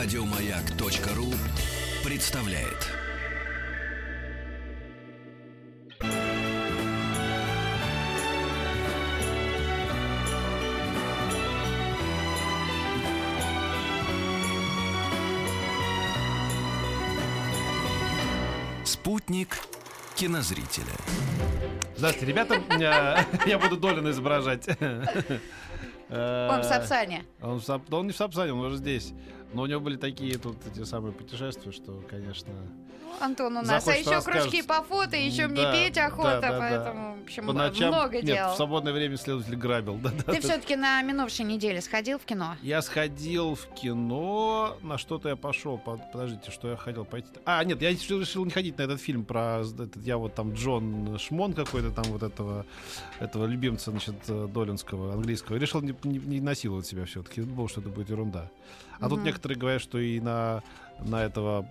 Радиомаяк.ру представляет. Спутник кинозрителя. Здравствуйте, ребята. Я буду Долина изображать. Он в Сапсане. Он, в Сап- он не в Сапсане, он уже здесь. Но у него были такие тут эти самые путешествия, что, конечно... Антон у нас. А еще кружки по фото, еще мне Да, петь да, охота, да, да. поэтому, в общем, По ночам... много Нет, дел. в свободное время следователь грабил. Да, да, Ты да. все-таки на минувшей неделе сходил в кино? Я сходил в кино, на что-то я пошел. Под- Подождите, что я хотел пойти? А, нет, я решил, не ходить на этот фильм про этот, я вот там Джон Шмон какой-то там вот этого этого любимца, значит, э, Долинского английского. Я решил не, не- не насиловать себя все-таки. Думал, что это будет ерунда. А тут Мгм. Некоторые говорят, что и на на этого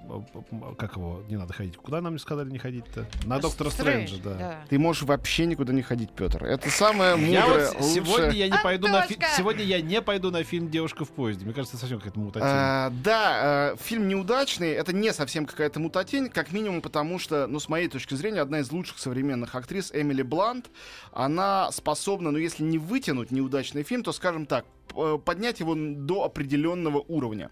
э, как его не надо ходить. Куда нам не сказали не ходить-то? На доктора Стрэндж, Стрэнджа, да. Ты можешь вообще никуда не ходить, Петр. Это самое Я мудрое, вот с- сегодня лучшее. я не пойду на фи- Антошка! сегодня я не пойду на фильм Девушка в поезде. Мне кажется, совсем какая-то мутатень. А, да, э, фильм неудачный. Это не совсем какая-то мутатень, как минимум потому, что, ну, с моей точки зрения, одна из лучших современных актрис Эмили Блант, она способна, ну, если не вытянуть неудачный фильм, то, скажем так, поднять его до определенного уровня.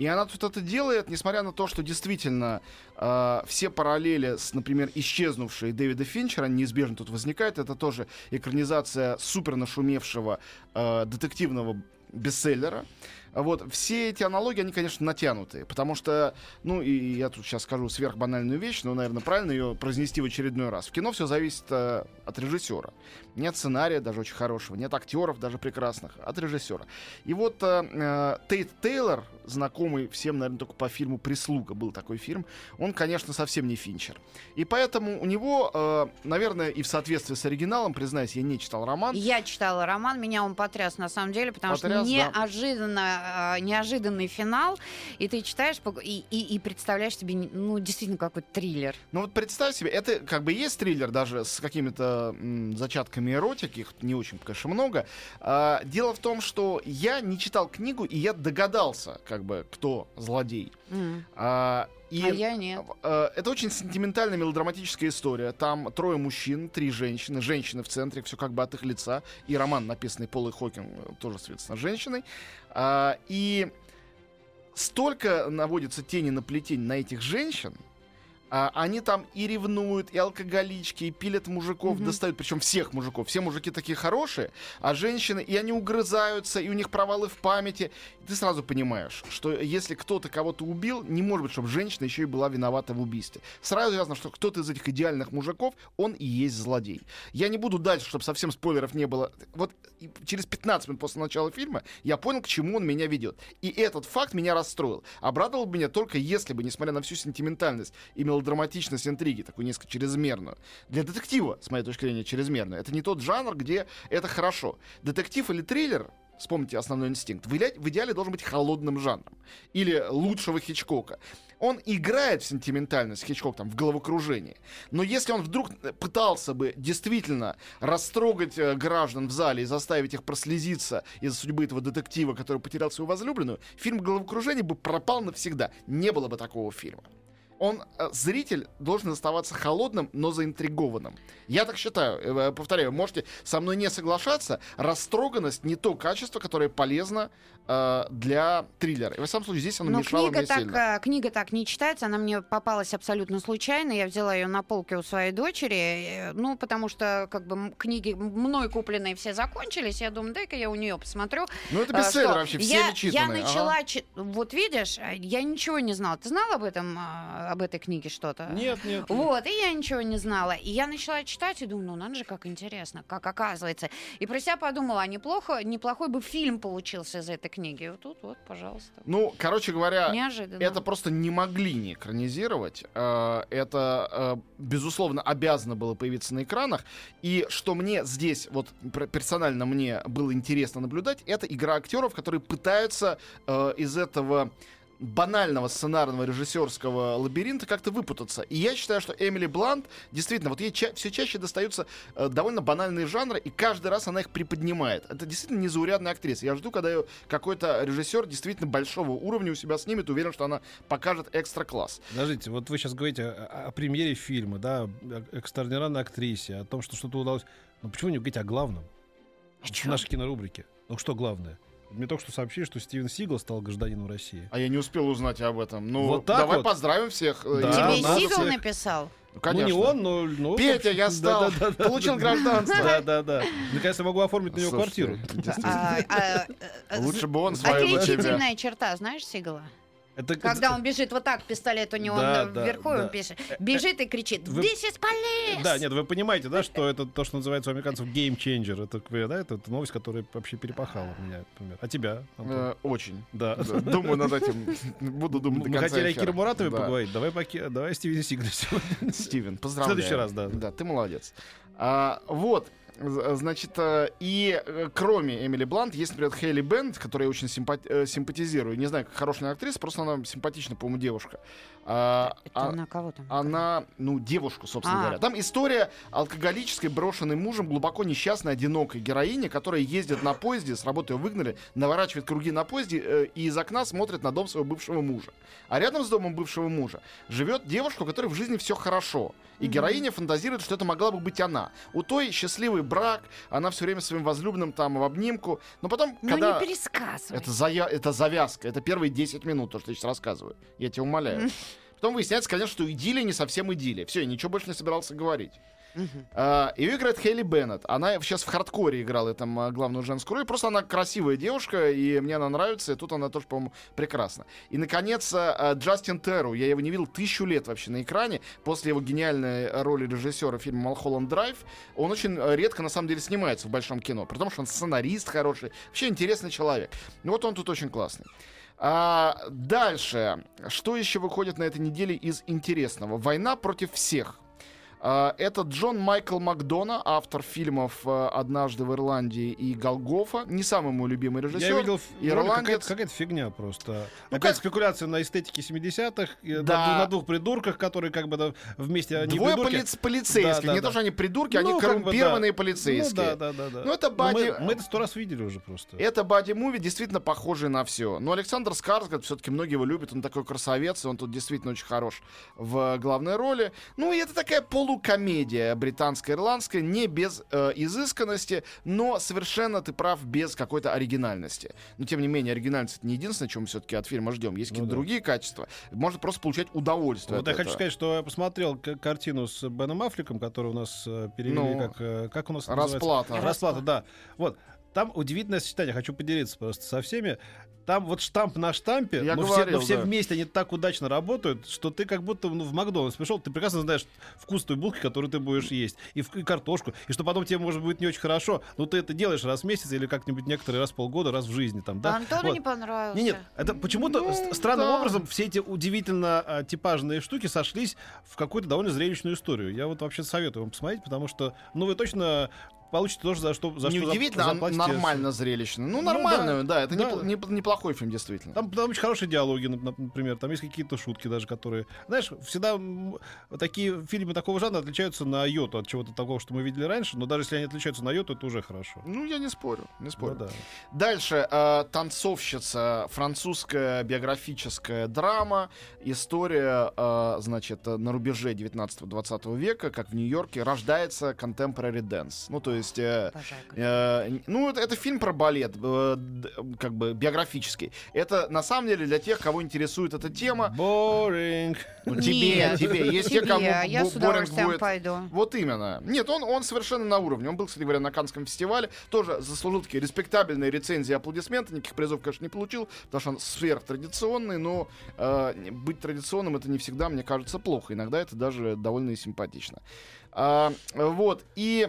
И она тут это делает, несмотря на то, что действительно э, все параллели с, например, исчезнувшей Дэвида Финчера неизбежно тут возникают. Это тоже экранизация супер нашумевшего э, детективного бестселлера. Вот, все эти аналогии, они, конечно, натянутые, потому что, ну, и я тут сейчас скажу сверхбанальную вещь, но, наверное, правильно ее произнести в очередной раз. В кино все зависит э, от режиссера. Нет сценария, даже очень хорошего, нет актеров, даже прекрасных, от режиссера. И вот э, э, Тейт Тейлор, знакомый всем, наверное, только по фильму «Прислуга», был такой фильм, он, конечно, совсем не Финчер. И поэтому у него, э, наверное, и в соответствии с оригиналом, признаюсь, я не читал роман, Я читала роман, меня он потряс на самом деле, потому Потряс, что да. Э, неожиданный финал, и ты читаешь и, и- и представляешь себе, ну, действительно, какой-то триллер. Ну вот представь себе, это как бы есть триллер даже с какими-то м, зачатками эротики, их не очень, конечно, много. А, дело в том, что я не читал книгу, и я догадался, как бы, кто злодей. М. А, и А я нет. э, это очень сентиментальная мелодраматическая история. Там трое мужчин, три женщины, женщины в центре, все как бы от их лица. И роман, написанный Полой Хокин, э, тоже, соответственно, женщиной. А, и столько наводится тени на плетень на этих женщин, а, они там и ревнуют, и алкоголички, и пилят мужиков, Мгм. достают, причем всех мужиков. Все мужики такие хорошие, а женщины, и они угрызаются, и у них провалы в памяти. И ты сразу понимаешь, что если кто-то кого-то убил, не может быть, чтобы женщина еще и была виновата в убийстве. Сразу ясно, что кто-то из этих идеальных мужиков, он и есть злодей. Я не буду дальше, чтобы совсем спойлеров не было. Вот через 15 минут после начала фильма я понял, к чему он меня ведет. И этот факт меня расстроил. Обрадовал бы меня только если бы, несмотря на всю сентиментальность и мелодраматичность интриги, такую несколько чрезмерную, для детектива, с моей точки зрения, чрезмерную, это не тот жанр, где это хорошо. Детектив или триллер Вспомните основной инстинкт. В идеале, в идеале должен быть холодным жанром. Или лучшего Хичкока. Он играет в сентиментальность Хичкок там в головокружении. Но если он вдруг пытался бы действительно растрогать э, граждан в зале и заставить их прослезиться из-за судьбы этого детектива, который потерял свою возлюбленную, фильм «Головокружение» бы пропал навсегда. Не было бы такого фильма. Он, э, зритель, должен оставаться холодным, но заинтригованным. Я так считаю. Э, Повторяю, можете со мной не соглашаться. Растроганность не то качество, которое полезно э, для триллера. И в самом случае здесь оно Но мешало книга мне так, сильно. э, книга так не читается, она мне попалась абсолютно случайно. Я взяла ее на полке у своей дочери, э, ну, потому что как бы книги мной купленные все закончились. Я думаю, дай-ка я у нее посмотрю. Ну, это бестселлер вообще, я, всеми я читанный. начала, чи- вот видишь, я ничего не знала. Ты знала об этом, об этой книге что-то? Нет, нет. Вот, и я ничего не знала. И я начала читать и думаю, ну надо же, как интересно, как оказывается. И про себя подумала, а неплохо, неплохой бы фильм получился из этой книги. И вот тут вот, пожалуйста. Ну, короче говоря, Неожиданно. это просто не могли не экранизировать. Э, Это, э, безусловно, обязано было появиться на экранах. И что мне здесь, вот персонально мне было интересно наблюдать, это игра актеров, которые пытаются э, из этого банального сценарного режиссерского лабиринта как-то выпутаться. И я считаю, что Эмили Блант, действительно, вот ей ча- все чаще достаются э, довольно банальные жанры, и каждый раз она их приподнимает. Это действительно незаурядная актриса. Я жду, когда ее какой-то режиссер действительно большого уровня у себя снимет, уверен, что она покажет экстра класс. Подождите, вот вы сейчас говорите о, о премьере фильма, да, о экстраординарной актрисе, о том, что что-то удалось. Но почему не говорить о главном? В нашей кинорубрике. Ну что главное? Мне только что сообщили, что Стивен Сигал стал гражданином России. А я не успел узнать об этом. Ну, Вот так давай вот. поздравим всех. э, Да, Тебе Сигал всех. написал? Ну, конечно. Ну, не он, но... ну, Петя, я стал, да, да, да, получил да. гражданство. Да, да, да. Наконец я могу оформить на него квартиру. А, а, э, Лучше бы он з- свою. Отличительная черта, знаешь, Сигала? Это Когда он бежит вот так, пистолет у него Да, он да, вверху, да. он пишет, бежит и кричит, Вы- This is police! Да, нет, вы понимаете, да, что это то, что называется у американцев game changer. Это, э, да, это, новость, которая вообще перепахала меня, например. А тебя? Антон? Э, Очень. Да. Да, Думаю над этим. Буду думать до Мы конца хотели о. Кире Муратове Да. поговорить. Давай, поки... Давай о Стивене Сигале сегодня. Стивен, поздравляю. следующий раз, да. Да, ты молодец. А, вот. З- Значит, э, и э, кроме Эмили Блант, есть, например, Хейли Бенд, которой я очень симпати- э, симпатизирую. Не знаю, как хорошая актриса, просто она симпатична, по-моему, девушка. А, Это а- на кого там? она, ну, девушку, собственно А. говоря. Там история алкоголической, брошенной мужем, глубоко несчастной, одинокой героини, которая ездит на поезде, с работы ее выгнали, наворачивает круги на поезде э, и из окна смотрит на дом своего бывшего мужа. А рядом с домом бывшего мужа живет девушка, у которой в жизни все хорошо. И героиня фантазирует, что это могла бы быть она. У той счастливый брак, она все время своим возлюбленным там в обнимку. Но потом, Ну когда... не пересказывай. Это, зая... это завязка. Это первые 10 минут, то, что я сейчас рассказываю. Я тебя умоляю. Потом выясняется, конечно, что идиллия не совсем идиллия. Все, я ничего больше не собирался говорить. А, Ее играет Хейли Беннет. Она сейчас в хардкоре играла там главную женскую роль. Просто она красивая девушка, и мне она нравится. И тут она тоже, по-моему, прекрасна. И, наконец, а, а, Джастин Терру. Я его не видел тысячу лет вообще на экране. После его гениальной роли режиссера фильма «Малхолланд Драйв» он очень а, редко, на самом деле, снимается в большом кино. При том, что он сценарист хороший. Вообще интересный человек. Ну вот он тут очень классный. А, дальше. Что еще выходит на этой неделе из интересного? «Война против всех». А, Это Джон Майкл Макдона, автор фильмов э, «Однажды в Ирландии» и «Голгофа». Не самый мой любимый режиссер. Я видел ирландец. какая-то, какая-то фигня просто. Ну, Опять как- спекуляция на эстетике 70-х, и на Да. двух- на, двух придурках, которые как бы вместе они Двое полиц- полицейских. Да, да, не да. то, что они придурки, Ну, они как бы, коррумпированные да. полицейские. Ну да, да, да, да. Ну, это Но бади- мы, мы это сто раз видели уже просто. Это бади-муви действительно похожий на все. Но Александр Скарсгард, все-таки многие его любят, он такой красавец, и он тут действительно очень хорош в главной роли. Ну и это такая полукомедия британская, ирландская, не без э, изысканности, но совершенно, ты прав, без какой-то оригинальности. Но тем не менее, оригинальность это не единственное, чем мы все-таки от фильма ждем. Есть Ну какие-то да. другие качества. Можно просто получать удовольствие. Вот от я хочу этого. сказать, что я посмотрел картину с Беном Аффлеком, которую у нас э, перевели Ну, как... э, Как у нас это называется? Расплата. Расплата, да. Вот. Там удивительное сочетание, хочу поделиться просто со всеми. Там вот штамп на штампе, Я но, все, говорил, но все да. вместе они так удачно работают, что ты как будто ну, в Макдональдс пришел, ты прекрасно знаешь вкус той булки, которую ты будешь есть, и, в- и картошку, и что потом тебе может быть не очень хорошо, но ты это делаешь раз в месяц или как-нибудь некоторые раз в полгода, раз в жизни там, да? Антону Вот. не понравился. Не, нет, это почему-то Ну, ст- странным да. образом все эти удивительно а, типажные штуки сошлись в какую-то довольно зрелищную историю. Я вот вообще советую вам посмотреть, потому что, ну, вы точно получите тоже за что за что Неудивительно, а заплатите. нормально зрелищно. Ну, Ну, нормально, да, это да. непл- неп- неплохой фильм, действительно. Там, там очень хорошие диалоги, нап- например, там есть какие-то шутки даже, которые... Знаешь, всегда такие фильмы такого жанра отличаются на йоту от чего-то такого, что мы видели раньше, но даже если они отличаются на йоту, это уже хорошо. Ну, я не спорю, не спорю. Ну да. Дальше э, танцовщица, французская биографическая драма, история, э, значит, на рубеже 19-20 века, как в Нью-Йорке рождается contemporary dance. Ну, то есть, э, Обожаю. э, ну, это, это фильм про балет, э, как бы биографический. Это на самом деле для тех, кого интересует эта тема. Boring. Ну, тебе, Нет, тебе, есть те, тебе, кому я бо- с удовольствием будет. пойду. Вот именно. Нет, он, он совершенно на уровне. Он был, кстати говоря, на Канском фестивале. Тоже заслужил такие респектабельные рецензии и аплодисменты. Никаких призов, конечно, не получил, потому что он сверхтрадиционный, но э, быть традиционным это не всегда, мне кажется, плохо. Иногда это даже довольно и симпатично. А, вот. И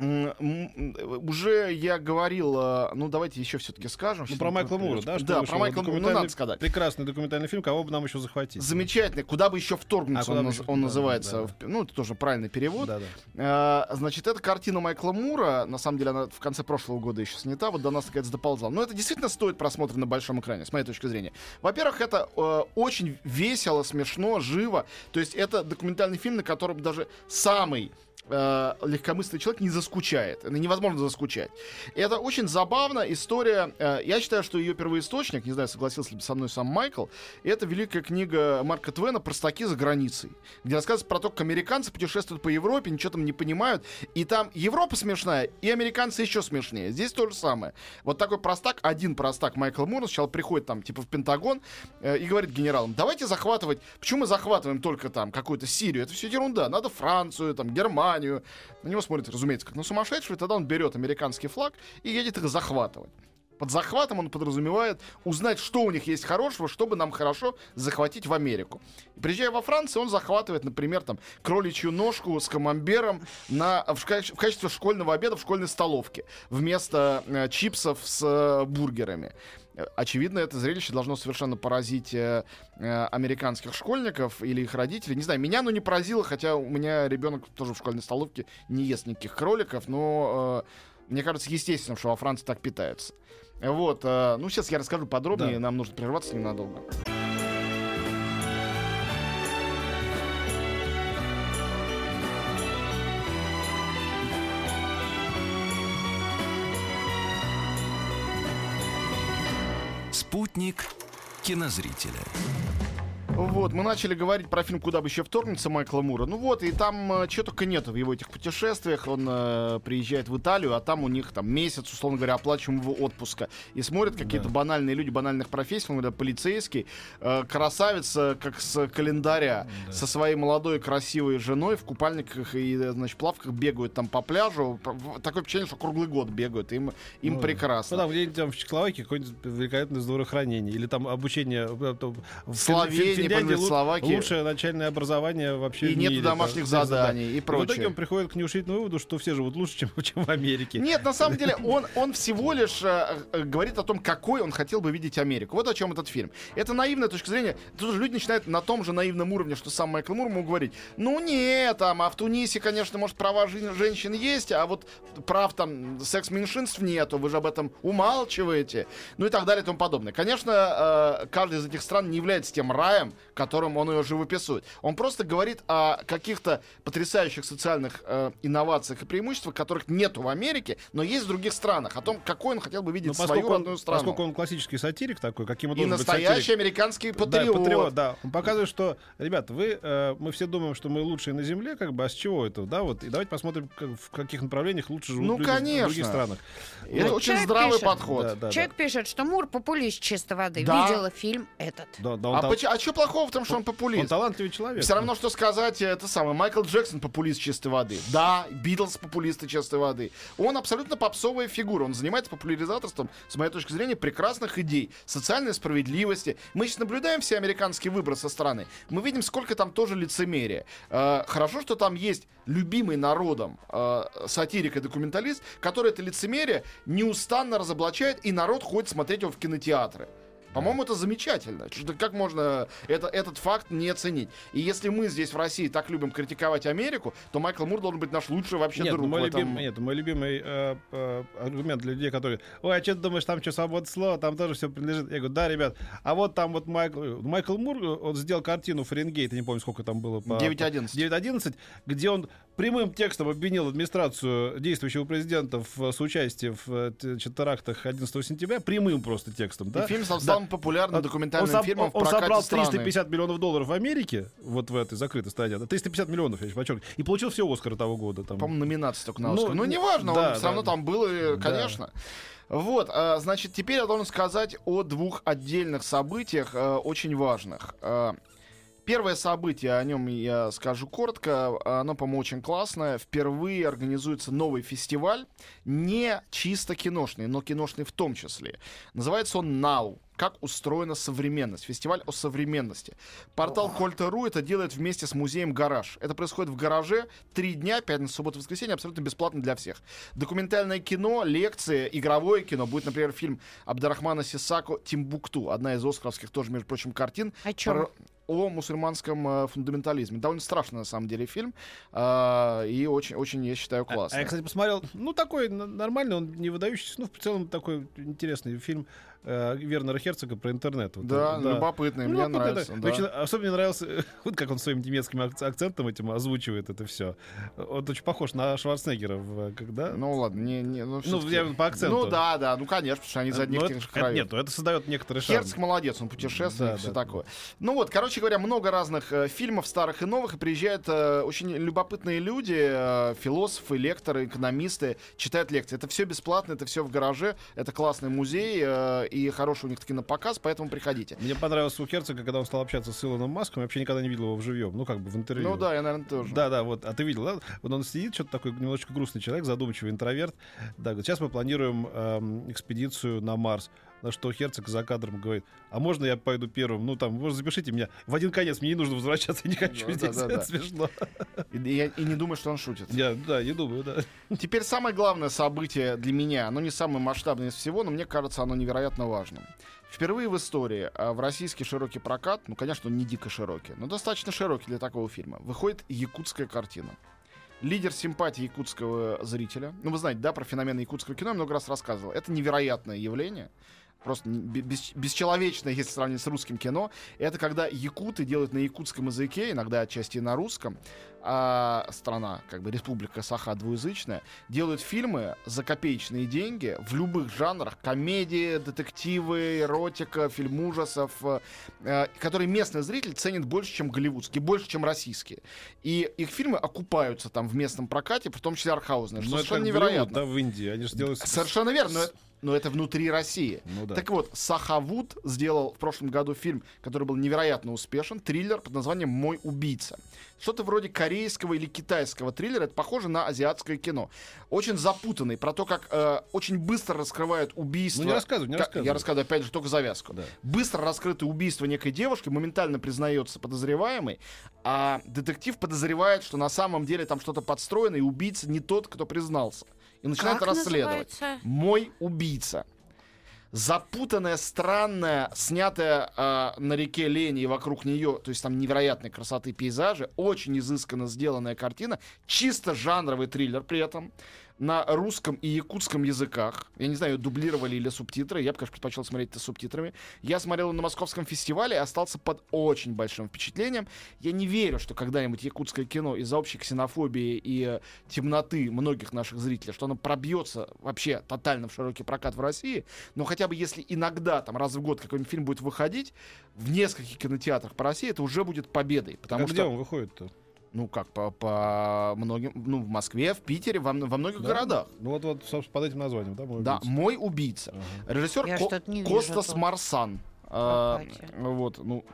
Уже я говорил, э, ну давайте еще все-таки скажем. Ну, про Майкла Мура, да? что Да, про Майкла Мура, ну надо сказать. Прекрасный документальный фильм, кого бы нам еще захватить. Замечательный. Куда бы еще вторгнуться, А, он, еще- он да, называется. да, да. Ну, это тоже правильный перевод. Да, да. Э, Значит, это картина Майкла Мура. На самом деле, она в конце прошлого года еще снята. Вот до нас, наконец, доползла. Но это действительно стоит просмотра на большом экране, с моей точки зрения. Во-первых, это э, очень весело, смешно, живо. То есть это документальный фильм, на котором даже самый э, легкомысленный человек не заскучает. Невозможно заскучать. Это очень забавно. История... э, я считаю, что ее первоисточник, не знаю, согласился ли со мной сам Майкл, это великая книга Марка Твена «Простаки за границей», где рассказывается про то, как американцы путешествуют по Европе, ничего там не понимают. И там Европа смешная, и американцы еще смешнее. Здесь то же самое. Вот такой простак, один простак Майкл Мур сначала приходит там, типа, в Пентагон э, и говорит генералам, давайте захватывать... Почему мы захватываем только там какую-то Сирию? Это все ерунда. Надо Францию, там, Германию. На него смотрят, разумеется, как на сумасшедшего. И тогда он берет американский флаг и едет их захватывать. Под захватом он подразумевает узнать, что у них есть хорошего, чтобы нам хорошо захватить в Америку. Приезжая во Францию, он захватывает, например, там, кроличью ножку с камамбером на, в, в качестве школьного обеда в школьной столовке вместо э, чипсов с э, бургерами. Э, Очевидно, это зрелище должно совершенно поразить э, э, американских школьников или их родителей. Не знаю, меня оно не поразило, хотя у меня ребенок тоже в школьной столовке не ест никаких кроликов, но э, мне кажется естественно, что во Франции так питаются. Вот, э, ну сейчас я расскажу подробнее, Да. нам нужно прерваться ненадолго. Спутник кинозрителя. Вот, мы начали говорить про фильм «Куда бы еще вторгнется» Майкла Мура. Ну вот, и там э, чего только нету в его этих путешествиях. Он э, приезжает в Италию, а там у них там месяц, условно говоря, оплачиваемого отпуска. И смотрят какие-то Да. банальные люди банальных профессий, условно говоря, полицейский, э, красавица, как с календаря, Да. со своей молодой красивой женой в купальниках и, э, значит, плавках бегают там по пляжу. Такое впечатление, что круглый год бегают. Им, им Ну, прекрасно. Ну, там где-нибудь там в Чехословакии какое-нибудь великолепное здравоохранение. Или там обучение э, в Словении, Финляндии лу- лучшее начальное образование вообще И в нету мире, домашних да, заданий и И в итоге прочее. он приходит к неушительному выводу, что все живут лучше, чем, чем в Америке. Нет, на самом деле он, он всего лишь э, э, говорит о том, какой он хотел бы видеть Америку. Вот о чем этот фильм. Это наивная точка зрения. Тут же люди начинают на том же наивном уровне, что сам Майкл Мур ему говорить. Ну нет, там, а в Тунисе, конечно, может, права жен- женщин есть, а вот прав там секс-меньшинств нету, вы же об этом умалчиваете. Ну и так далее и тому подобное. Конечно, э, каждая из этих стран не является тем раем, которым он ее живописует. Он просто говорит о каких-то потрясающих социальных э, инновациях и преимуществах, которых нету в Америке, но есть в других странах. О том, какой он хотел бы видеть Ну, свою он, родную страну. поскольку он классический сатирик такой, каким он и должен быть настоящий сатирик. американский Да, патриот. патриот, да. Он показывает, что, ребят, вы, э, мы все думаем, что мы лучшие на Земле, как бы, а с чего это, да, вот, и давайте посмотрим, как- в каких направлениях лучше живут Ну, люди в других конечно. странах. Это Вот. очень Человек здравый пишет. подход. Да, да, Человек пишет, что Мур популист чистой воды. Да. Видела фильм этот. да. Да, да, он, А, поч- а что плохого в том, что он он популист? талантливый человек. Все равно, что сказать, это самое, Майкл Джексон популист чистой воды. Да, Битлз популисты чистой воды. Он абсолютно попсовая фигура. Он занимается популяризаторством, с моей точки зрения, прекрасных идей. Социальной справедливости. Мы сейчас наблюдаем все американские выборы со стороны. Мы видим, сколько там тоже лицемерия. Э, хорошо, что там есть любимый народом э, сатирик и документалист, который это лицемерие неустанно разоблачает, и народ ходит смотреть его в кинотеатры. По-моему, это замечательно. Что- Как можно это, этот факт не оценить? И если мы здесь в России так любим критиковать Америку, то Майкл Мур должен быть наш лучший вообще Нет, друг. мой этом. любимый, нет, мой любимый э, э, аргумент для людей, которые, ой, а что ты думаешь, там что, свобода слова, там тоже все принадлежит. Я говорю, да, ребят, а вот там вот Майкл, Майкл Мур, э, он сделал картину Фаренгейт, я не помню, сколько там было. по- 9.11. 9.11, где он прямым текстом обвинил администрацию действующего президента в соучастии в э, терактах 11 сентября, прямым просто текстом, да? И фильм стал Да. самым популярным Он- документальным он, фильмом он прокате собрал страны. 350 миллионов долларов в Америке, вот в этой закрытой стране, да, 350 миллионов, я еще подчеркиваю, и получил все Оскары того года. Там. По-моему, номинация только на Ну, Оскар. Ну, ну, неважно, да, он все да, равно да. там был, и, Да. конечно. Вот, а, значит, теперь я должен сказать о двух отдельных событиях, э, очень важных. Первое событие, о нем я скажу коротко, оно, по-моему, очень классное. Впервые организуется новый фестиваль, не чисто киношный, но киношный в том числе. Называется он «Now» как устроена современность. Фестиваль о современности. Портал Кольта.ру это делает вместе с музеем «Гараж». Это происходит в гараже три дня, пятница, суббота, воскресенье, абсолютно бесплатно для всех. Документальное кино, лекции, игровое кино. Будет, например, фильм Абдарахмана Сисако «Тимбукту». Одна из оскаровских тоже, между прочим, картин. О чем? Про- о мусульманском э, фундаментализме. Довольно страшный, на самом деле, фильм. а, и очень, очень, я считаю, А- классный. А, я, кстати, посмотрел, ну, такой нормальный, он не выдающийся, ну, в целом такой интересный фильм э, Вернера Херцога про интернет. Вот, да, э, любопытный, Ну, мне вот это- нравится. да. очень- особенно мне нравился, вот как он своим немецким ак- акцентом этим озвучивает это все. Он очень похож на Шварценеггера, в, когда... Ну ладно, не, не, ну, Ну, я по акценту. Ну да, да, ну конечно, потому что они из одних Но тех это- же это- краев. Нет, ну, это создает некоторый шарм. Херцог молодец, он путешественник, Да, все да, такое. Ну вот, короче говоря, много разных э, фильмов, старых и новых, и приезжают э, очень любопытные люди, э, философы, лекторы, экономисты, читают лекции. Это все бесплатно, это все в гараже, это классный музей, э, и хороший у них кинопоказ, поэтому приходите. Мне понравилось у Херцога, когда он стал общаться с Илоном Маском, я вообще никогда не видел его в живьем, ну, как бы в интервью. Ну да, я, наверное, тоже. Да, да, вот. А ты видел, да? Вот он сидит, что-то такой немножечко грустный человек, задумчивый интроверт. Да, говорит, сейчас мы планируем эм, экспедицию на Марс. На что Херцог за кадром говорит, а можно я пойду первым? Ну, там, может, запишите меня. В один конец, мне не нужно возвращаться, я не хочу Да, здесь. да, да, Это да. смешно. И, я- и не думаю, что он шутит. Я, да, не думаю, да. Теперь самое главное событие для меня, оно не самое масштабное из всего, но мне кажется, оно невероятно важным. Впервые в истории а, в российский широкий прокат, ну, конечно, он не дико широкий, но достаточно широкий для такого фильма, выходит якутская картина. Лидер симпатии якутского зрителя. Ну, вы знаете, да, про феномен якутского кино я много раз рассказывал. Это невероятное явление. Просто бес- бесчеловечное, если сравнить с русским кино. Это когда якуты делают на якутском языке, иногда отчасти и на русском, а страна, как бы республика Саха двуязычная, делают фильмы за копеечные деньги в любых жанрах. Комедии, детективы, эротика, фильм ужасов, э, э, которые местный зритель ценит больше, чем голливудские, больше, чем российские. И их фильмы окупаются там в местном прокате, в том числе архаузные, что это совершенно Голливуд, невероятно. да, в Индии. Они же делают... Совершенно верно, но это, но это внутри России. Ну да. Так вот, Сахавуд сделал в прошлом году фильм, который был невероятно успешен, триллер под названием «Мой убийца». Что-то вроде корейского или китайского триллера, это похоже на азиатское кино. Очень запутанный, про то, как э, очень быстро раскрывают убийство. Ну, не рассказывай, не Ка- рассказывай. Я рассказываю, опять же, только завязку. Да. Быстро раскрыто убийство некой девушки, моментально признается подозреваемый, а детектив подозревает, что на самом деле там что-то подстроено, и убийца не тот, кто признался. И начинает Как расследовать. называется? Мой убийца. Запутанная, странная, снятая а, на реке Лени и вокруг нее, то есть там невероятной красоты пейзажи, очень изысканно сделанная картина, чисто жанровый триллер при этом, на русском и якутском языках. Я не знаю, дублировали или субтитры. Я бы, конечно, предпочел смотреть это субтитрами. Я смотрел на московском фестивале и остался под очень большим впечатлением. Я не верю, что когда-нибудь якутское кино из-за общей ксенофобии и э, темноты многих наших зрителей, что оно пробьется вообще тотально в широкий прокат в России. Но хотя бы если иногда, там, раз в год какой-нибудь фильм будет выходить в нескольких кинотеатрах по России, это уже будет победой. Потому А что... где он выходит-то? Ну как, по, по многим, ну в Москве, в Питере, во, во многих Да? городах. Ну вот, вот, собственно, под этим названием, да? мой Да, убийца? мой убийца. Ага. Режиссер Я Ко- вижу Костас тут. Марсан. А, вот, ну,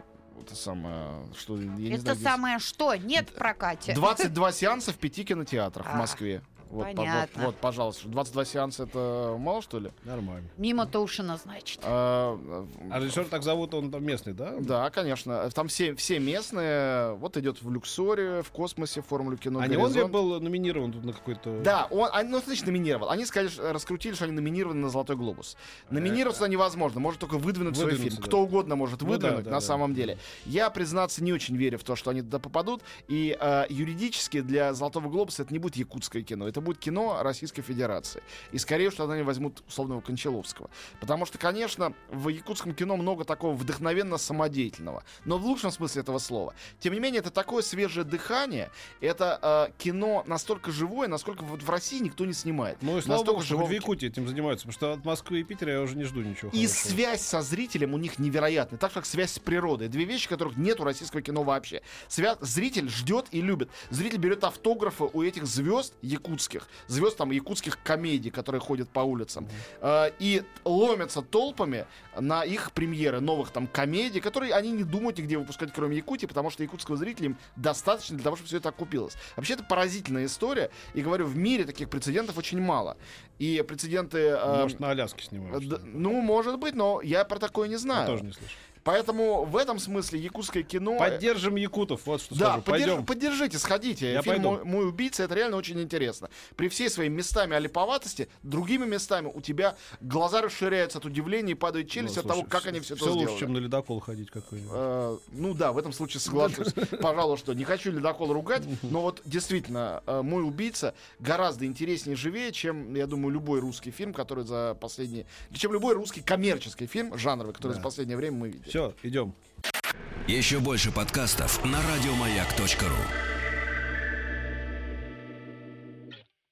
это самое, что, я не Это знаю, здесь. самое что? Нет в прокате. 22 сеанса в пяти кинотеатрах в А, Москве. Вот, по- вот, понятно. вот, пожалуйста. 22 сеанса это мало, что ли? Нормально. Мимо Тушина, значит. А, А режиссер так зовут, он там местный, да? Да, конечно. Там все, все местные. Вот идет в Люксоре, в космосе, формулу кино. А не он ли был номинирован тут на какой-то... Да, он, они, ну, значит, номинировал. Они сказали, раскрутили, что они номинированы на Золотой глобус. Номинироваться туда невозможно, может только выдвинуть свой фильм. да. Кто угодно может Ну да, выдвинуть да, на да. самом деле. Я, признаться, не очень верю в то, что они туда попадут. И э, юридически для Золотого глобуса это не будет якутское кино, это будет кино Российской Федерации. И скорее, что они возьмут условного Кончаловского. Потому что, конечно, в якутском кино много такого вдохновенно самодеятельного. Но в лучшем смысле этого слова. Тем не менее, это такое свежее дыхание. Это э, кино настолько живое, насколько вот в России никто не снимает. Ну и слава Настолько богу, живого в Якутии этим занимаются, потому что от Москвы и Питера я уже не жду ничего И хорошего. связь со зрителем у них невероятная, так как связь с природой. Две вещи, которых нет у российского кино вообще. Свя- Зритель ждет и любит. Зритель берет автографы у этих звезд якутских якутских, звезд там якутских комедий, которые ходят по улицам, э, и ломятся толпами на их премьеры новых там комедий, которые они не думают нигде выпускать, кроме Якутии, потому что якутского зрителя им достаточно для того, чтобы все это окупилось. Вообще, это поразительная история, и говорю, в мире таких прецедентов очень мало. И прецеденты... э, Может, на Аляске снимают. ли? ну, может быть, но я про такое не Я знаю. тоже не слышал. Поэтому в этом смысле якутское кино... Поддержим якутов, вот что Да, скажу. подерж- Пойдем. поддержите, сходите. Я Фильм пойду. мой, «Мой убийца» это реально очень интересно. При всей своей местами олиповатости, другими местами у тебя глаза расширяются от удивления и падает челюсть Ну, от того, слушай, как всё- они все это всё сделали. лучше, чем на ледокол ходить какой-нибудь. Э, ну да, в этом случае соглашусь. Пожалуй, что не хочу ледокол ругать, но вот действительно, э, мой убийца гораздо интереснее и живее, чем, я думаю, любой русский фильм, который за последние... Чем любой русский коммерческий фильм, жанровый, который Да. за последнее время мы видели. Все, идем. Еще больше подкастов на радиомаяк.ру.